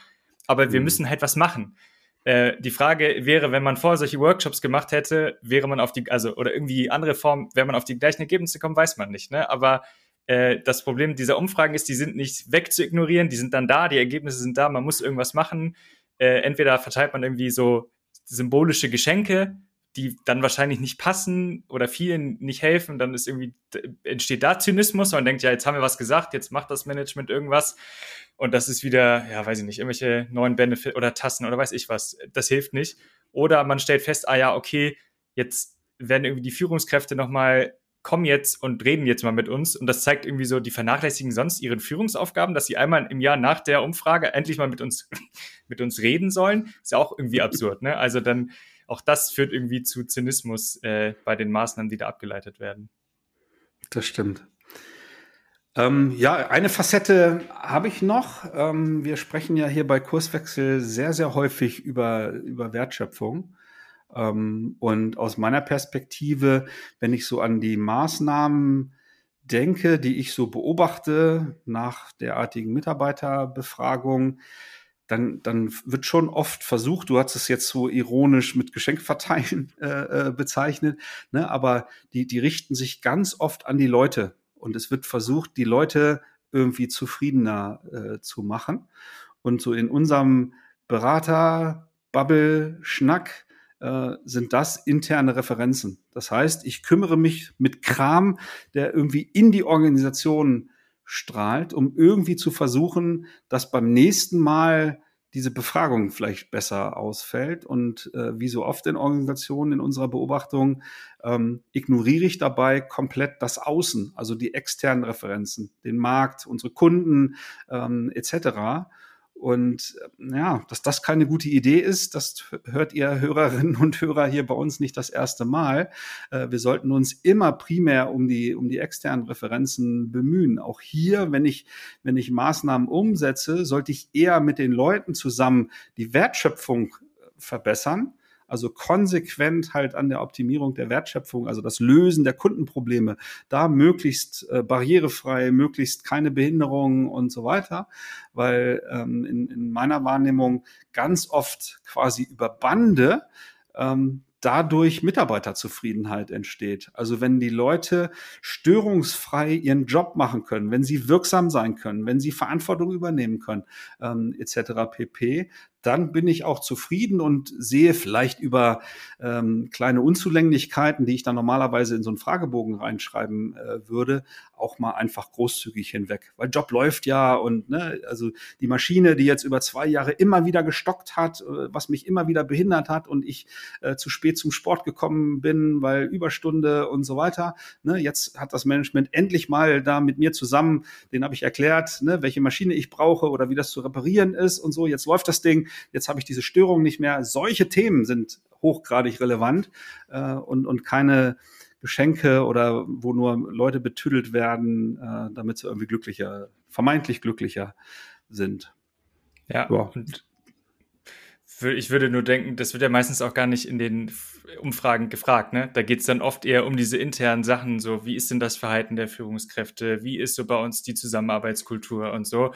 C: aber wir mhm. müssen halt was machen. Äh, die Frage wäre, wenn man vorher solche Workshops gemacht hätte, wäre man auf die, also, oder irgendwie andere Form, wäre man auf die gleichen Ergebnisse gekommen, weiß man nicht, ne? Aber äh, das Problem dieser Umfragen ist, die sind nicht wegzuignorieren, die sind dann da, die Ergebnisse sind da, man muss irgendwas machen. Äh, entweder verteilt man irgendwie so symbolische Geschenke, die dann wahrscheinlich nicht passen oder vielen nicht helfen, dann ist irgendwie, entsteht da Zynismus, man denkt, ja, jetzt haben wir was gesagt, jetzt macht das Management irgendwas und das ist wieder, ja, weiß ich nicht, irgendwelche neuen Benefit oder Tassen oder weiß ich was, das hilft nicht. Oder man stellt fest, ah ja, okay, jetzt werden irgendwie die Führungskräfte nochmal kommen jetzt und reden jetzt mal mit uns. Und das zeigt irgendwie so, die vernachlässigen sonst ihren Führungsaufgaben, dass sie einmal im Jahr nach der Umfrage endlich mal mit uns, mit uns reden sollen. Ist ja auch irgendwie absurd, ne? Also dann, auch das führt irgendwie zu Zynismus äh, bei den Maßnahmen, die da abgeleitet werden.
A: Das stimmt. Ähm, ja, eine Facette habe ich noch. Ähm, wir sprechen ja hier bei Kurswechsel sehr, sehr häufig über, über Wertschöpfung. Ähm, und aus meiner Perspektive, wenn ich so an die Maßnahmen denke, die ich so beobachte nach derartigen Mitarbeiterbefragung, dann, dann wird schon oft versucht, du hast es jetzt so ironisch mit Geschenkverteilen äh, äh, bezeichnet, ne, aber die, die richten sich ganz oft an die Leute und es wird versucht, die Leute irgendwie zufriedener äh, zu machen. Und so in unserem Berater-Bubble-Schnack äh, sind das interne Referenzen. Das heißt, ich kümmere mich mit Kram, der irgendwie in die Organisation strahlt, um irgendwie zu versuchen, dass beim nächsten Mal diese Befragung vielleicht besser ausfällt. Und äh, wie so oft in Organisationen in unserer Beobachtung ähm, ignoriere ich dabei komplett das Außen, also die externen Referenzen, den Markt, unsere Kunden ähm, etc. Und äh, ja, dass das keine gute Idee ist, das hört ihr Hörerinnen und Hörer hier bei uns nicht das erste Mal. Äh, wir sollten uns immer primär um die, um die externen Referenzen bemühen. Auch hier, wenn ich, wenn ich Maßnahmen umsetze, sollte ich eher mit den Leuten zusammen die Wertschöpfung verbessern also konsequent halt an der Optimierung der Wertschöpfung, also das Lösen der Kundenprobleme, da möglichst äh, barrierefrei, möglichst keine Behinderungen und so weiter, weil ähm, in, in meiner Wahrnehmung ganz oft quasi über Bande ähm, dadurch Mitarbeiterzufriedenheit entsteht. Also wenn die Leute störungsfrei ihren Job machen können, wenn sie wirksam sein können, wenn sie Verantwortung übernehmen können, ähm, etc. pp, dann bin ich auch zufrieden und sehe vielleicht über ähm, kleine Unzulänglichkeiten, die ich dann normalerweise in so einen Fragebogen reinschreiben äh, würde, auch mal einfach großzügig hinweg. Weil Job läuft ja und ne, also die Maschine, die jetzt über zwei Jahre immer wieder gestockt hat, äh, was mich immer wieder behindert hat und ich äh, zu spät zum Sport gekommen bin, weil Überstunde und so weiter. Ne, jetzt hat das Management endlich mal da mit mir zusammen, den habe ich erklärt, ne, welche Maschine ich brauche oder wie das zu reparieren ist und so. Jetzt läuft das Ding jetzt habe ich diese Störung nicht mehr. Solche Themen sind hochgradig relevant äh, und, und keine Geschenke oder wo nur Leute betüdelt werden, äh, damit sie irgendwie glücklicher, vermeintlich glücklicher sind.
C: Ja, ja. und ich würde nur denken, das wird ja meistens auch gar nicht in den Umfragen gefragt. Ne? Da geht es dann oft eher um diese internen Sachen, so wie ist denn das Verhalten der Führungskräfte, wie ist so bei uns die Zusammenarbeitskultur und so.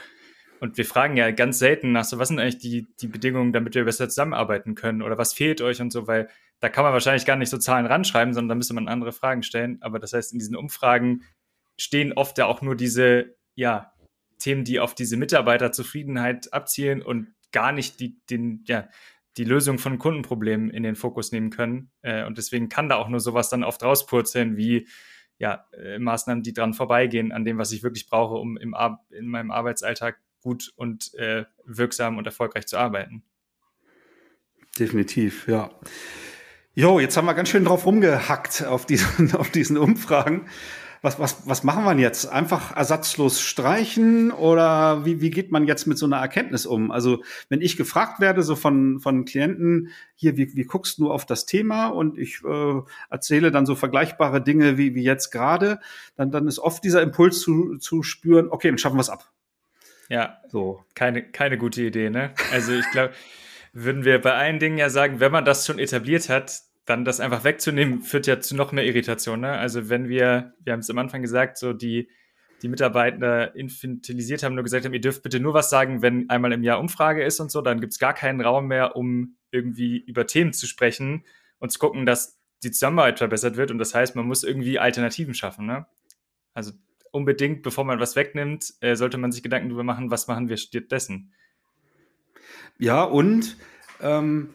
C: Und wir fragen ja ganz selten nach so, was sind eigentlich die, die Bedingungen, damit wir besser zusammenarbeiten können oder was fehlt euch und so, weil da kann man wahrscheinlich gar nicht so Zahlen ranschreiben, sondern da müsste man andere Fragen stellen. Aber das heißt, in diesen Umfragen stehen oft ja auch nur diese, ja, Themen, die auf diese Mitarbeiterzufriedenheit abzielen und gar nicht die, den, ja, die Lösung von Kundenproblemen in den Fokus nehmen können. Äh, und deswegen kann da auch nur sowas dann oft rauspurzeln wie, ja, äh, Maßnahmen, die dran vorbeigehen an dem, was ich wirklich brauche, um im Ar in meinem Arbeitsalltag gut und äh, wirksam und erfolgreich zu arbeiten.
A: Definitiv, ja. Jo, jetzt haben wir ganz schön drauf rumgehackt auf diesen, auf diesen Umfragen. was, was, was machen wir jetzt? Einfach ersatzlos streichen oder wie, wie geht man jetzt mit so einer Erkenntnis um? Also wenn ich gefragt werde, so von, von Klienten, hier, wie, wie guckst du auf das Thema und ich äh, erzähle dann so vergleichbare Dinge wie, wie jetzt gerade, dann, dann ist oft dieser Impuls zu, zu spüren, okay, dann schaffen wir es ab.
C: Ja, so. Keine, keine gute Idee, ne? Also ich glaube, würden wir bei allen Dingen ja sagen, wenn man das schon etabliert hat, dann das einfach wegzunehmen, führt ja zu noch mehr Irritation. Ne? Also wenn wir, wir haben es am Anfang gesagt, so die, die Mitarbeiter infantilisiert haben, nur gesagt haben, ihr dürft bitte nur was sagen, wenn einmal im Jahr Umfrage ist und so, dann gibt es gar keinen Raum mehr, um irgendwie über Themen zu sprechen und zu gucken, dass die Zusammenarbeit verbessert wird. Und das heißt, man muss irgendwie Alternativen schaffen. Ne? Also unbedingt, bevor man was wegnimmt, äh, sollte man sich Gedanken darüber machen, was machen wir stattdessen.
A: Ja, und ähm,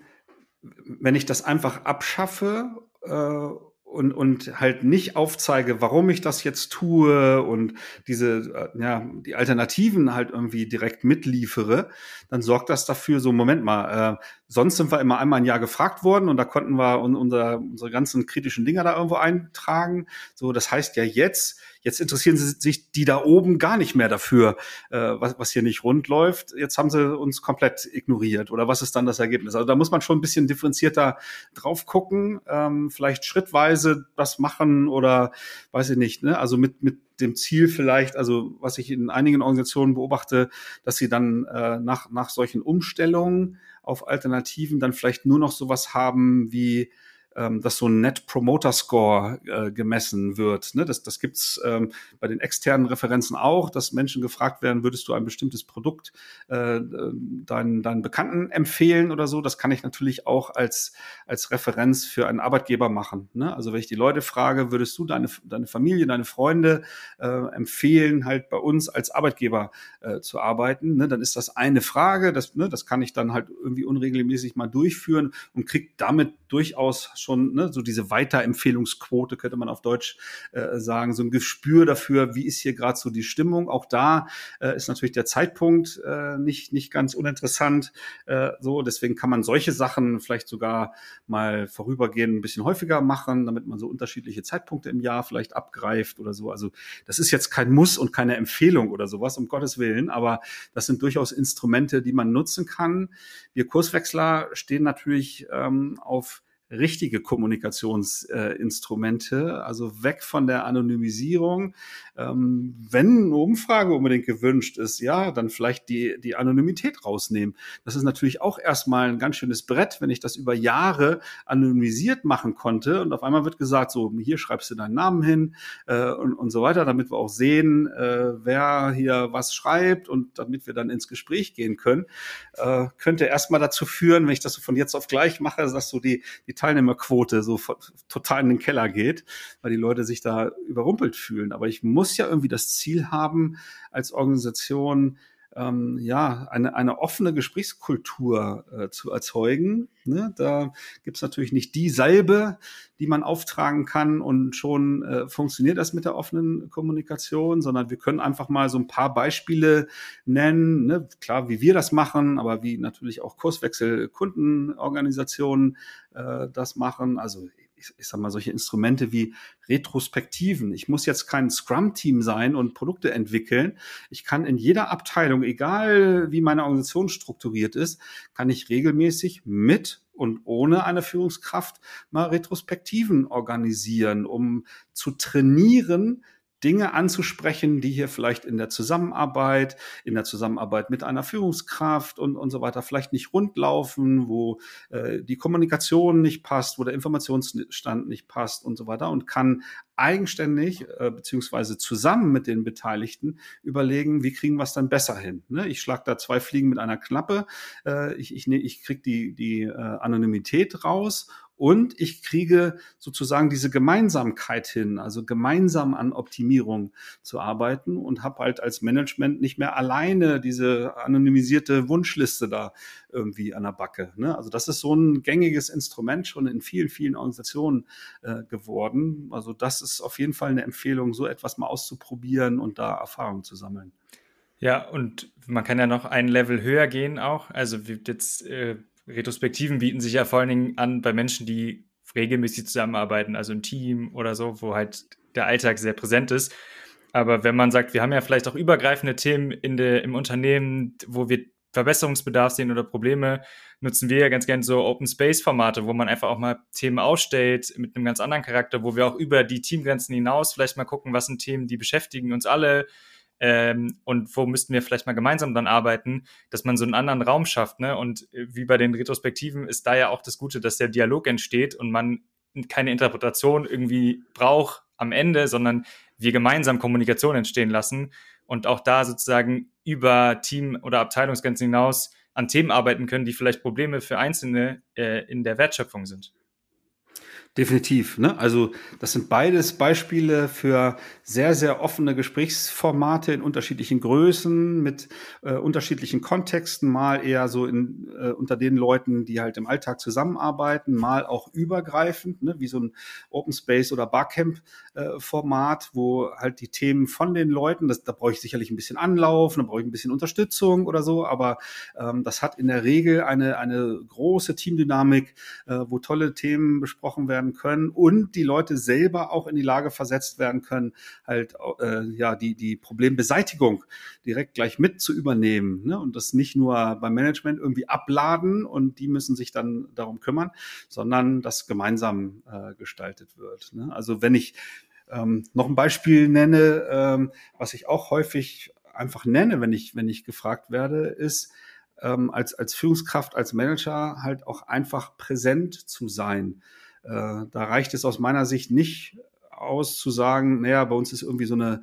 A: wenn ich das einfach abschaffe äh, und, und halt nicht aufzeige, warum ich das jetzt tue und diese, äh, ja, die Alternativen halt irgendwie direkt mitliefere, dann sorgt das dafür, so Moment mal, äh, sonst sind wir immer einmal ein Jahr gefragt worden und da konnten wir unser, unsere ganzen kritischen Dinger da irgendwo eintragen. So, das heißt ja jetzt, jetzt interessieren sie sich die da oben gar nicht mehr dafür, äh, was, was hier nicht rund läuft. Jetzt haben sie uns komplett ignoriert. Oder was ist dann das Ergebnis? Also da muss man schon ein bisschen differenzierter drauf gucken, ähm, vielleicht schrittweise das machen oder weiß ich nicht, ne? Also mit, mit dem Ziel vielleicht, also was ich in einigen Organisationen beobachte, dass sie dann äh, nach, nach solchen Umstellungen auf Alternativen dann vielleicht nur noch sowas haben wie ähm, dass so ein Net Promoter Score äh, gemessen wird. Ne? Das, das gibt's ähm, bei den externen Referenzen auch, dass Menschen gefragt werden, würdest du ein bestimmtes Produkt äh, deinen, deinen Bekannten empfehlen oder so. Das kann ich natürlich auch als, als Referenz für einen Arbeitgeber machen. Ne? Also wenn ich die Leute frage, würdest du deine, deine Familie, deine Freunde äh, empfehlen, halt bei uns als Arbeitgeber äh, zu arbeiten, ne? dann ist das eine Frage. Das, ne, das kann ich dann halt irgendwie unregelmäßig mal durchführen und kriege damit durchaus schon ne, so diese Weiterempfehlungsquote, könnte man auf Deutsch äh, sagen, so ein Gespür dafür, wie ist hier gerade so die Stimmung. Auch da äh, ist natürlich der Zeitpunkt äh, nicht, nicht ganz uninteressant. Äh, so, deswegen kann man solche Sachen vielleicht sogar mal vorübergehend ein bisschen häufiger machen, damit man so unterschiedliche Zeitpunkte im Jahr vielleicht abgreift oder so. Also das ist jetzt kein Muss und keine Empfehlung oder sowas, um Gottes Willen, aber das sind durchaus Instrumente, die man nutzen kann. Wir Kurswechsler stehen natürlich ähm, auf richtige Kommunikationsinstrumente, äh, also weg von der Anonymisierung. Ähm, wenn eine Umfrage unbedingt gewünscht ist, ja, dann vielleicht die, die Anonymität rausnehmen. Das ist natürlich auch erstmal ein ganz schönes Brett, wenn ich das über Jahre anonymisiert machen konnte und auf einmal wird gesagt, so, hier schreibst du deinen Namen hin äh, und, und so weiter, damit wir auch sehen, äh, wer hier was schreibt und damit wir dann ins Gespräch gehen können, äh, könnte erstmal dazu führen, wenn ich das so von jetzt auf gleich mache, dass so die, die Teilnehmerquote so total in den Keller geht, weil die Leute sich da überrumpelt fühlen. Aber ich muss ja irgendwie das Ziel haben, als Organisation ähm, ja, eine, eine offene Gesprächskultur äh, zu erzeugen. Ne? Da gibt's natürlich nicht die Salbe, die man auftragen kann und schon äh, funktioniert das mit der offenen Kommunikation, sondern wir können einfach mal so ein paar Beispiele nennen. Ne? Klar, wie wir das machen, aber wie natürlich auch Kurswechsel Kundenorganisationen äh, das machen. Also ich, ich sag mal, solche Instrumente wie Retrospektiven. Ich muss jetzt kein Scrum-Team sein und Produkte entwickeln. Ich kann in jeder Abteilung, egal wie meine Organisation strukturiert ist, kann ich regelmäßig mit und ohne eine Führungskraft mal Retrospektiven organisieren, um zu trainieren, Dinge anzusprechen, die hier vielleicht in der Zusammenarbeit, in der Zusammenarbeit mit einer Führungskraft und, und so weiter vielleicht nicht rundlaufen, wo äh, die Kommunikation nicht passt, wo der Informationsstand nicht passt und so weiter und kann eigenständig äh, beziehungsweise zusammen mit den Beteiligten überlegen, wie kriegen wir es dann besser hin. Ne? Ich schlage da zwei Fliegen mit einer Klappe, äh, ich, ich, ich kriege die, die äh, Anonymität raus und ich kriege sozusagen diese Gemeinsamkeit hin, also gemeinsam an Optimierung zu arbeiten und habe halt als Management nicht mehr alleine diese anonymisierte Wunschliste da irgendwie an der Backe. Ne? Also das ist so ein gängiges Instrument schon in vielen, vielen Organisationen äh, geworden. Also das ist auf jeden Fall eine Empfehlung, so etwas mal auszuprobieren und da Erfahrung zu sammeln.
C: Ja, und man kann ja noch ein Level höher gehen auch. Also jetzt äh, Retrospektiven bieten sich ja vor allen Dingen an bei Menschen, die regelmäßig zusammenarbeiten, also im Team oder so, wo halt der Alltag sehr präsent ist. Aber wenn man sagt, wir haben ja vielleicht auch übergreifende Themen in der, im Unternehmen, wo wir Verbesserungsbedarf sehen oder Probleme, nutzen wir ja ganz gerne so Open Space Formate, wo man einfach auch mal Themen ausstellt mit einem ganz anderen Charakter, wo wir auch über die Teamgrenzen hinaus vielleicht mal gucken, was sind Themen, die beschäftigen uns alle ähm, und wo müssten wir vielleicht mal gemeinsam dann arbeiten, dass man so einen anderen Raum schafft. Ne? Und äh, wie bei den Retrospektiven ist da ja auch das Gute, dass der Dialog entsteht und man keine Interpretation irgendwie braucht am Ende, sondern wir gemeinsam Kommunikation entstehen lassen und auch da sozusagen über Team- oder Abteilungsgrenzen hinaus an Themen arbeiten können, die vielleicht Probleme für Einzelne äh, in der Wertschöpfung sind.
A: Definitiv. Ne? Also das sind beides Beispiele für sehr, sehr offene Gesprächsformate in unterschiedlichen Größen, mit äh, unterschiedlichen kontexten, mal eher so in, äh, unter den Leuten, die halt im Alltag zusammenarbeiten, mal auch übergreifend, ne? wie so ein Open Space oder Barcamp-Format, äh, wo halt die Themen von den Leuten, das, da brauche ich sicherlich ein bisschen Anlauf, da brauche ich ein bisschen Unterstützung oder so, aber ähm, das hat in der Regel eine, eine große Teamdynamik, äh, wo tolle Themen besprochen werden werden können und die Leute selber auch in die Lage versetzt werden können, halt äh, ja die die Problembeseitigung direkt gleich mit zu übernehmen ne? und das nicht nur beim Management irgendwie abladen und die müssen sich dann darum kümmern, sondern das gemeinsam äh, gestaltet wird. Ne? Also wenn ich ähm, noch ein Beispiel nenne, ähm, was ich auch häufig einfach nenne, wenn ich wenn ich gefragt werde, ist ähm, als, als Führungskraft, als Manager halt auch einfach präsent zu sein. Äh, da reicht es aus meiner Sicht nicht aus zu sagen, naja, bei uns ist irgendwie so eine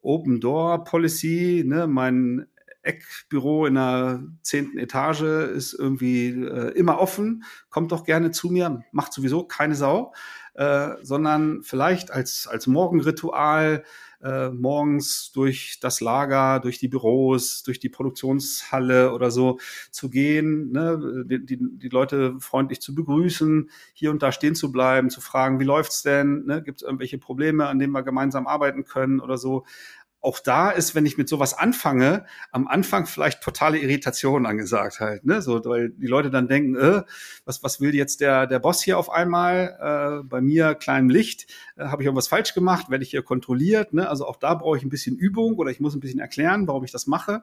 A: Open Door Policy, ne, mein Eckbüro in der zehnten Etage ist irgendwie äh, immer offen, kommt doch gerne zu mir, macht sowieso keine Sau, äh, sondern vielleicht als, als Morgenritual äh, morgens durch das Lager, durch die Büros, durch die Produktionshalle oder so zu gehen, ne, die, die, die Leute freundlich zu begrüßen, hier und da stehen zu bleiben, zu fragen, wie läuft's denn, ne, gibt es irgendwelche Probleme, an denen wir gemeinsam arbeiten können oder so auch da ist, wenn ich mit sowas anfange, am Anfang vielleicht totale Irritation angesagt halt, ne? So, weil die Leute dann denken, äh, was, was will jetzt der, der Boss hier auf einmal? Äh, bei mir kleinem Licht, äh, habe ich irgendwas falsch gemacht, werde ich hier kontrolliert, ne? Also auch da brauche ich ein bisschen Übung oder ich muss ein bisschen erklären, warum ich das mache.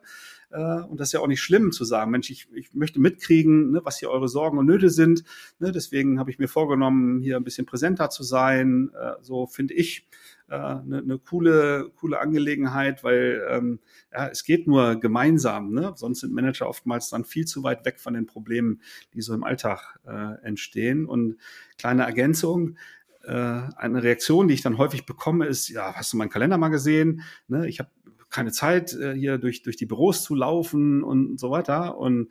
A: Äh, und das ist ja auch nicht schlimm zu sagen, Mensch, ich, ich möchte mitkriegen, ne, was hier eure Sorgen und Nöte sind. Ne? Deswegen habe ich mir vorgenommen, hier ein bisschen präsenter zu sein. Äh, so finde ich eine, eine coole, coole Angelegenheit, weil ähm, ja, es geht nur gemeinsam. Ne? Sonst sind Manager oftmals dann viel zu weit weg von den Problemen, die so im Alltag äh, entstehen. Und kleine Ergänzung, äh, eine Reaktion, die ich dann häufig bekomme, ist, ja, hast du meinen Kalender mal gesehen? Ne? Ich habe keine Zeit, äh, hier durch, durch die Büros zu laufen und so weiter. Und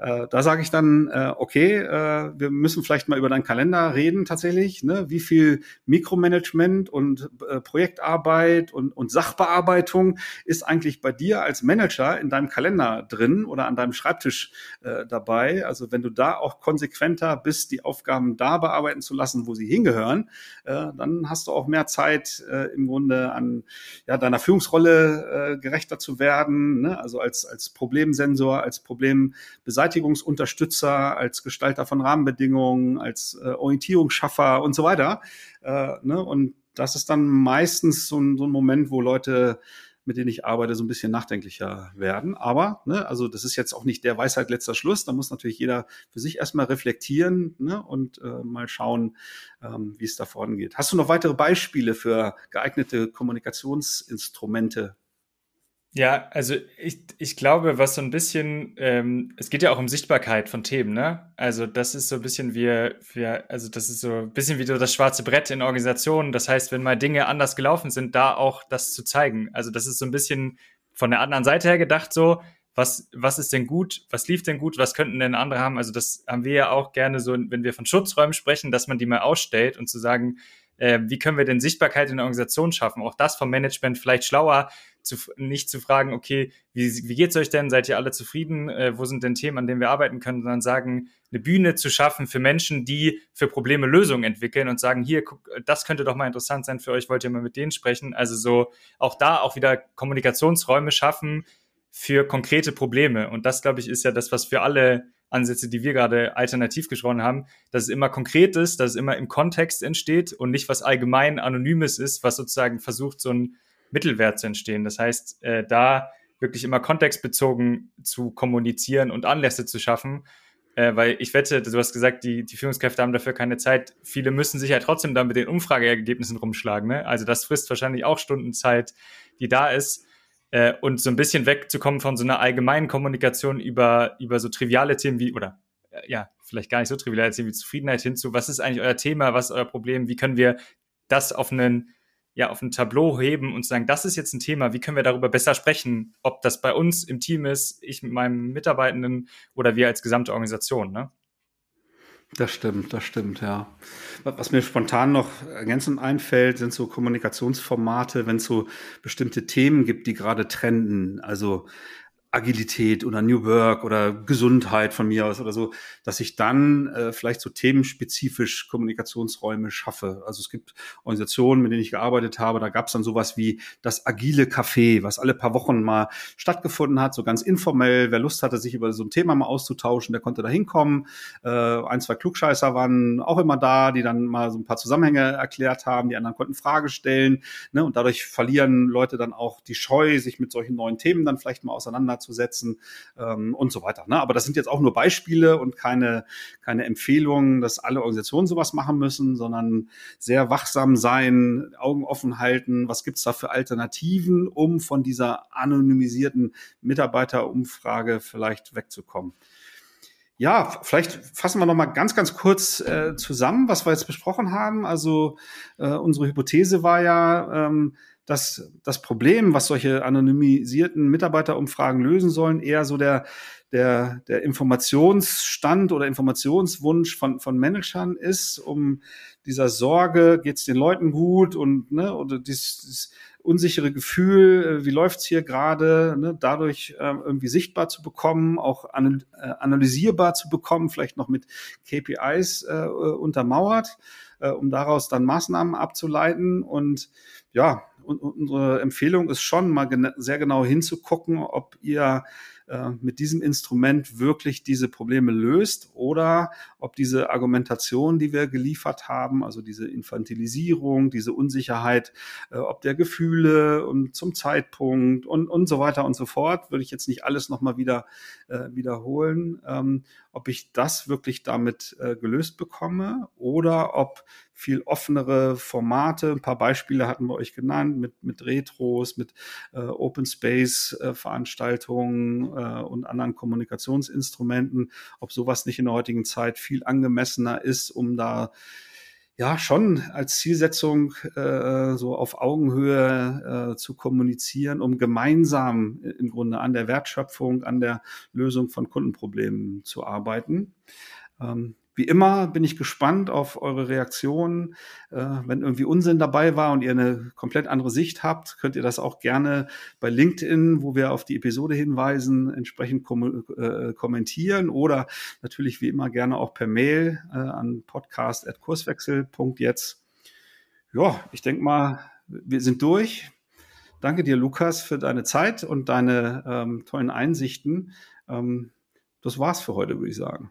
A: äh, da sage ich dann, äh, okay, äh, wir müssen vielleicht mal über deinen Kalender reden tatsächlich. Ne? Wie viel Mikromanagement und äh, Projektarbeit und, und Sachbearbeitung ist eigentlich bei dir als Manager in deinem Kalender drin oder an deinem Schreibtisch äh, dabei? Also wenn du da auch konsequenter bist, die Aufgaben da bearbeiten zu lassen, wo sie hingehören, äh, dann hast du auch mehr Zeit äh, im Grunde an ja, deiner Führungsrolle äh, gerechter zu werden. Ne? Also als, als Problemsensor, als Problembeseitigungsmensch Beseitigungsunterstützer, als Gestalter von Rahmenbedingungen, als äh, Orientierungsschaffer und so weiter. Äh, ne? Und das ist dann meistens so ein, so ein Moment, wo Leute mit denen ich arbeite, so ein bisschen nachdenklicher werden. Aber, ne, also das ist jetzt auch nicht der Weisheit letzter Schluss. Da muss natürlich jeder für sich erstmal reflektieren ne, und äh, mal schauen, ähm, wie es da vorangeht. Hast du noch weitere Beispiele für geeignete Kommunikationsinstrumente
C: ja, also ich, ich glaube, was so ein bisschen, ähm, es geht ja auch um Sichtbarkeit von Themen, ne? Also das ist so ein bisschen wie, wie, also das ist so ein bisschen wie so das schwarze Brett in Organisationen. Das heißt, wenn mal Dinge anders gelaufen sind, da auch das zu zeigen. Also das ist so ein bisschen von der anderen Seite her gedacht so, was, was ist denn gut, was lief denn gut, was könnten denn andere haben? Also das haben wir ja auch gerne so, wenn wir von Schutzräumen sprechen, dass man die mal ausstellt und zu sagen, äh, wie können wir denn Sichtbarkeit in der Organisation schaffen? Auch das vom Management vielleicht schlauer, zu, nicht zu fragen, okay, wie, wie geht's euch denn? Seid ihr alle zufrieden? Äh, wo sind denn Themen, an denen wir arbeiten können? Sondern sagen, eine Bühne zu schaffen für Menschen, die für Probleme Lösungen entwickeln und sagen, hier, guck, das könnte doch mal interessant sein für euch, wollt ihr mal mit denen sprechen? Also so auch da auch wieder Kommunikationsräume schaffen für konkrete Probleme. Und das, glaube ich, ist ja das, was für alle Ansätze, die wir gerade alternativ gesprochen haben, dass es immer konkret ist, dass es immer im Kontext entsteht und nicht was allgemein Anonymes ist, was sozusagen versucht, so ein Mittelwert zu entstehen. Das heißt, äh, da wirklich immer kontextbezogen zu kommunizieren und Anlässe zu schaffen. Äh, weil ich wette, du hast gesagt, die, die Führungskräfte haben dafür keine Zeit. Viele müssen sich ja trotzdem dann mit den Umfrageergebnissen rumschlagen. Ne? Also das frisst wahrscheinlich auch Stundenzeit, die da ist. Äh, und so ein bisschen wegzukommen von so einer allgemeinen Kommunikation über, über so triviale Themen wie, oder äh, ja, vielleicht gar nicht so triviale Themen wie Zufriedenheit hinzu, was ist eigentlich euer Thema, was ist euer Problem, wie können wir das auf einen ja, auf ein Tableau heben und sagen, das ist jetzt ein Thema, wie können wir darüber besser sprechen, ob das bei uns im Team ist, ich mit meinem Mitarbeitenden oder wir als gesamte Organisation, ne?
A: Das stimmt, das stimmt, ja. Was mir spontan noch ergänzend einfällt, sind so Kommunikationsformate, wenn es so bestimmte Themen gibt, die gerade trenden. Also Agilität oder New Work oder Gesundheit von mir aus oder so, dass ich dann äh, vielleicht so themenspezifisch Kommunikationsräume schaffe. Also es gibt Organisationen, mit denen ich gearbeitet habe, da gab es dann sowas wie das agile Café, was alle paar Wochen mal stattgefunden hat, so ganz informell. Wer Lust hatte, sich über so ein Thema mal auszutauschen, der konnte da hinkommen. Äh, ein, zwei Klugscheißer waren auch immer da, die dann mal so ein paar Zusammenhänge erklärt haben, die anderen konnten Frage stellen. Ne? Und dadurch verlieren Leute dann auch die Scheu, sich mit solchen neuen Themen dann vielleicht mal auseinander zu setzen ähm, und so weiter. Ne? Aber das sind jetzt auch nur Beispiele und keine, keine Empfehlungen, dass alle Organisationen sowas machen müssen, sondern sehr wachsam sein, Augen offen halten, was gibt's da für Alternativen, um von dieser anonymisierten Mitarbeiterumfrage vielleicht wegzukommen. Ja, vielleicht fassen wir noch mal ganz, ganz kurz äh, zusammen, was wir jetzt besprochen haben. Also äh, unsere Hypothese war ja, ähm, dass das Problem, was solche anonymisierten Mitarbeiterumfragen lösen sollen, eher so der, der, der Informationsstand oder Informationswunsch von, von Managern ist, um dieser Sorge, geht es den Leuten gut und ne, oder dieses, dieses unsichere Gefühl, äh, wie läuft's hier gerade, ne, dadurch äh, irgendwie sichtbar zu bekommen, auch äh, analysierbar zu bekommen, vielleicht noch mit KPIs äh, untermauert, äh, um daraus dann Maßnahmen abzuleiten. Und ja, unsere Empfehlung ist schon, mal gen sehr genau hinzugucken, ob ihr äh, mit diesem Instrument wirklich diese Probleme löst oder ob diese Argumentation, die wir geliefert haben, also diese Infantilisierung, diese Unsicherheit, äh, ob der Gefühle und zum Zeitpunkt und, und so weiter und so fort, würde ich jetzt nicht alles nochmal wieder äh, wiederholen, ähm, ob ich das wirklich damit gelöst bekomme oder ob viel offenere Formate. Ein paar Beispiele hatten wir euch genannt mit, mit Retros, mit äh, Open Space äh, Veranstaltungen äh, und anderen Kommunikationsinstrumenten, ob sowas nicht in der heutigen Zeit viel angemessener ist, um da ja schon als Zielsetzung äh, so auf Augenhöhe äh, zu kommunizieren, um gemeinsam im Grunde an der Wertschöpfung, an der Lösung von Kundenproblemen zu arbeiten. Ähm, wie immer bin ich gespannt auf eure Reaktionen. Äh, wenn irgendwie Unsinn dabei war und ihr eine komplett andere Sicht habt, könnt ihr das auch gerne bei LinkedIn, wo wir auf die Episode hinweisen, entsprechend kom äh, kommentieren oder natürlich wie immer gerne auch per Mail äh, an podcast.kurswechsel.jetzt. Ja, ich denke mal, wir sind durch. Danke dir, Lukas, für deine Zeit und deine ähm, tollen Einsichten. Ähm, das war's für heute, würde ich sagen.